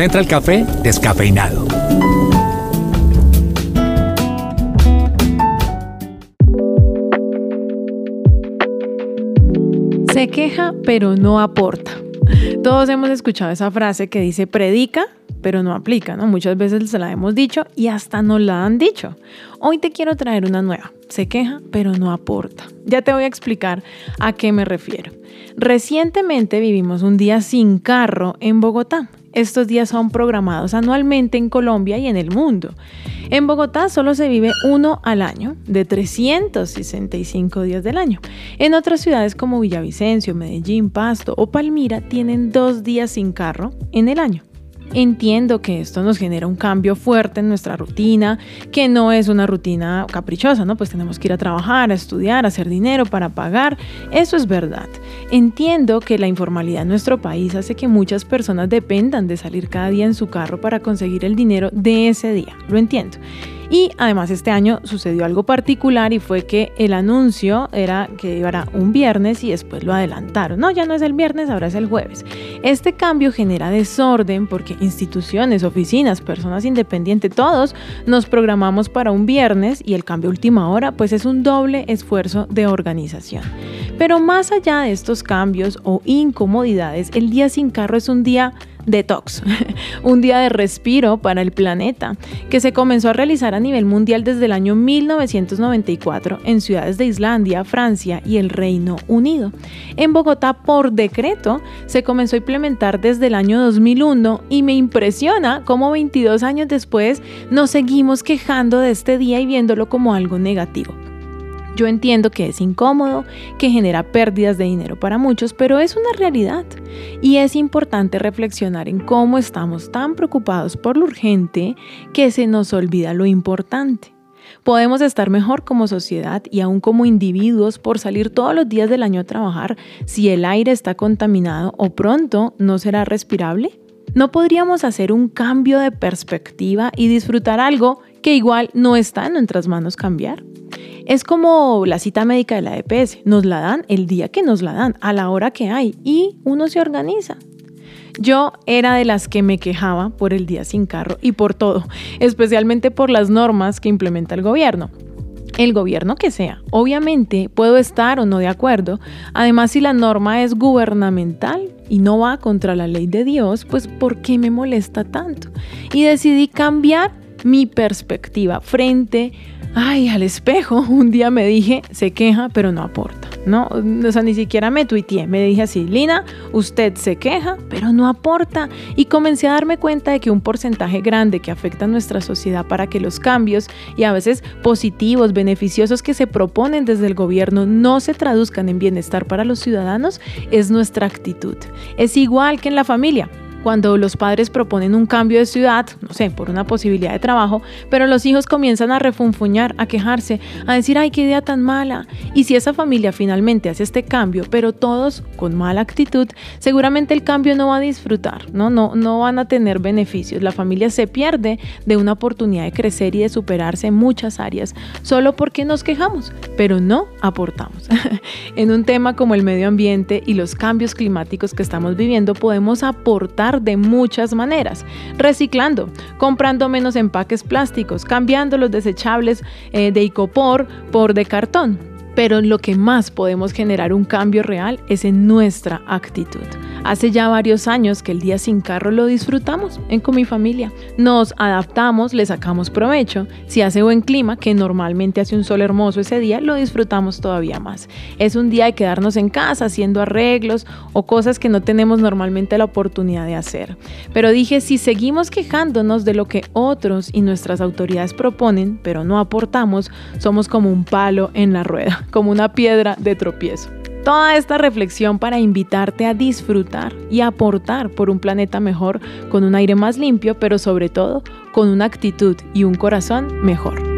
Central Café descafeinado. Se queja pero no aporta. Todos hemos escuchado esa frase que dice predica pero no aplica, ¿no? Muchas veces se la hemos dicho y hasta no la han dicho. Hoy te quiero traer una nueva. Se queja, pero no aporta. Ya te voy a explicar a qué me refiero. Recientemente vivimos un día sin carro en Bogotá. Estos días son programados anualmente en Colombia y en el mundo. En Bogotá solo se vive uno al año, de 365 días del año. En otras ciudades como Villavicencio, Medellín, Pasto o Palmira tienen dos días sin carro en el año. Entiendo que esto nos genera un cambio fuerte en nuestra rutina, que no es una rutina caprichosa, ¿no? Pues tenemos que ir a trabajar, a estudiar, a hacer dinero para pagar. Eso es verdad. Entiendo que la informalidad en nuestro país hace que muchas personas dependan de salir cada día en su carro para conseguir el dinero de ese día. Lo entiendo. Y además este año sucedió algo particular y fue que el anuncio era que iba un viernes y después lo adelantaron. No, ya no es el viernes, ahora es el jueves. Este cambio genera desorden porque instituciones, oficinas, personas independientes, todos nos programamos para un viernes y el cambio última hora pues es un doble esfuerzo de organización. Pero más allá de estos cambios o incomodidades, el día sin carro es un día detox, un día de respiro para el planeta, que se comenzó a realizar a nivel mundial desde el año 1994 en ciudades de Islandia, Francia y el Reino Unido. En Bogotá, por decreto, se comenzó a implementar desde el año 2001 y me impresiona cómo 22 años después nos seguimos quejando de este día y viéndolo como algo negativo. Yo entiendo que es incómodo, que genera pérdidas de dinero para muchos, pero es una realidad. Y es importante reflexionar en cómo estamos tan preocupados por lo urgente que se nos olvida lo importante. Podemos estar mejor como sociedad y aún como individuos por salir todos los días del año a trabajar si el aire está contaminado o pronto no será respirable. ¿No podríamos hacer un cambio de perspectiva y disfrutar algo que igual no está en nuestras manos cambiar? Es como la cita médica de la EPS, nos la dan el día que nos la dan, a la hora que hay, y uno se organiza. Yo era de las que me quejaba por el día sin carro y por todo, especialmente por las normas que implementa el gobierno. El gobierno que sea. Obviamente puedo estar o no de acuerdo. Además, si la norma es gubernamental y no va contra la ley de Dios, pues ¿por qué me molesta tanto? Y decidí cambiar mi perspectiva frente ay, al espejo. Un día me dije, se queja, pero no aporta. No, o sea, ni siquiera me tuiteé. Me dije así, Lina, usted se queja, pero no aporta. Y comencé a darme cuenta de que un porcentaje grande que afecta a nuestra sociedad para que los cambios y a veces positivos, beneficiosos que se proponen desde el gobierno no se traduzcan en bienestar para los ciudadanos es nuestra actitud. Es igual que en la familia cuando los padres proponen un cambio de ciudad, no sé, por una posibilidad de trabajo, pero los hijos comienzan a refunfuñar, a quejarse, a decir, ay, qué idea tan mala. Y si esa familia finalmente hace este cambio, pero todos con mala actitud, seguramente el cambio no va a disfrutar, ¿no? No, no van a tener beneficios. La familia se pierde de una oportunidad de crecer y de superarse en muchas áreas, solo porque nos quejamos, pero no aportamos. en un tema como el medio ambiente y los cambios climáticos que estamos viviendo, podemos aportar de muchas maneras, reciclando, comprando menos empaques plásticos, cambiando los desechables eh, de icopor por de cartón pero lo que más podemos generar un cambio real es en nuestra actitud. Hace ya varios años que el día sin carro lo disfrutamos en con mi familia. Nos adaptamos, le sacamos provecho. Si hace buen clima, que normalmente hace un sol hermoso ese día, lo disfrutamos todavía más. Es un día de quedarnos en casa haciendo arreglos o cosas que no tenemos normalmente la oportunidad de hacer. Pero dije, si seguimos quejándonos de lo que otros y nuestras autoridades proponen, pero no aportamos, somos como un palo en la rueda como una piedra de tropiezo. Toda esta reflexión para invitarte a disfrutar y aportar por un planeta mejor, con un aire más limpio, pero sobre todo con una actitud y un corazón mejor.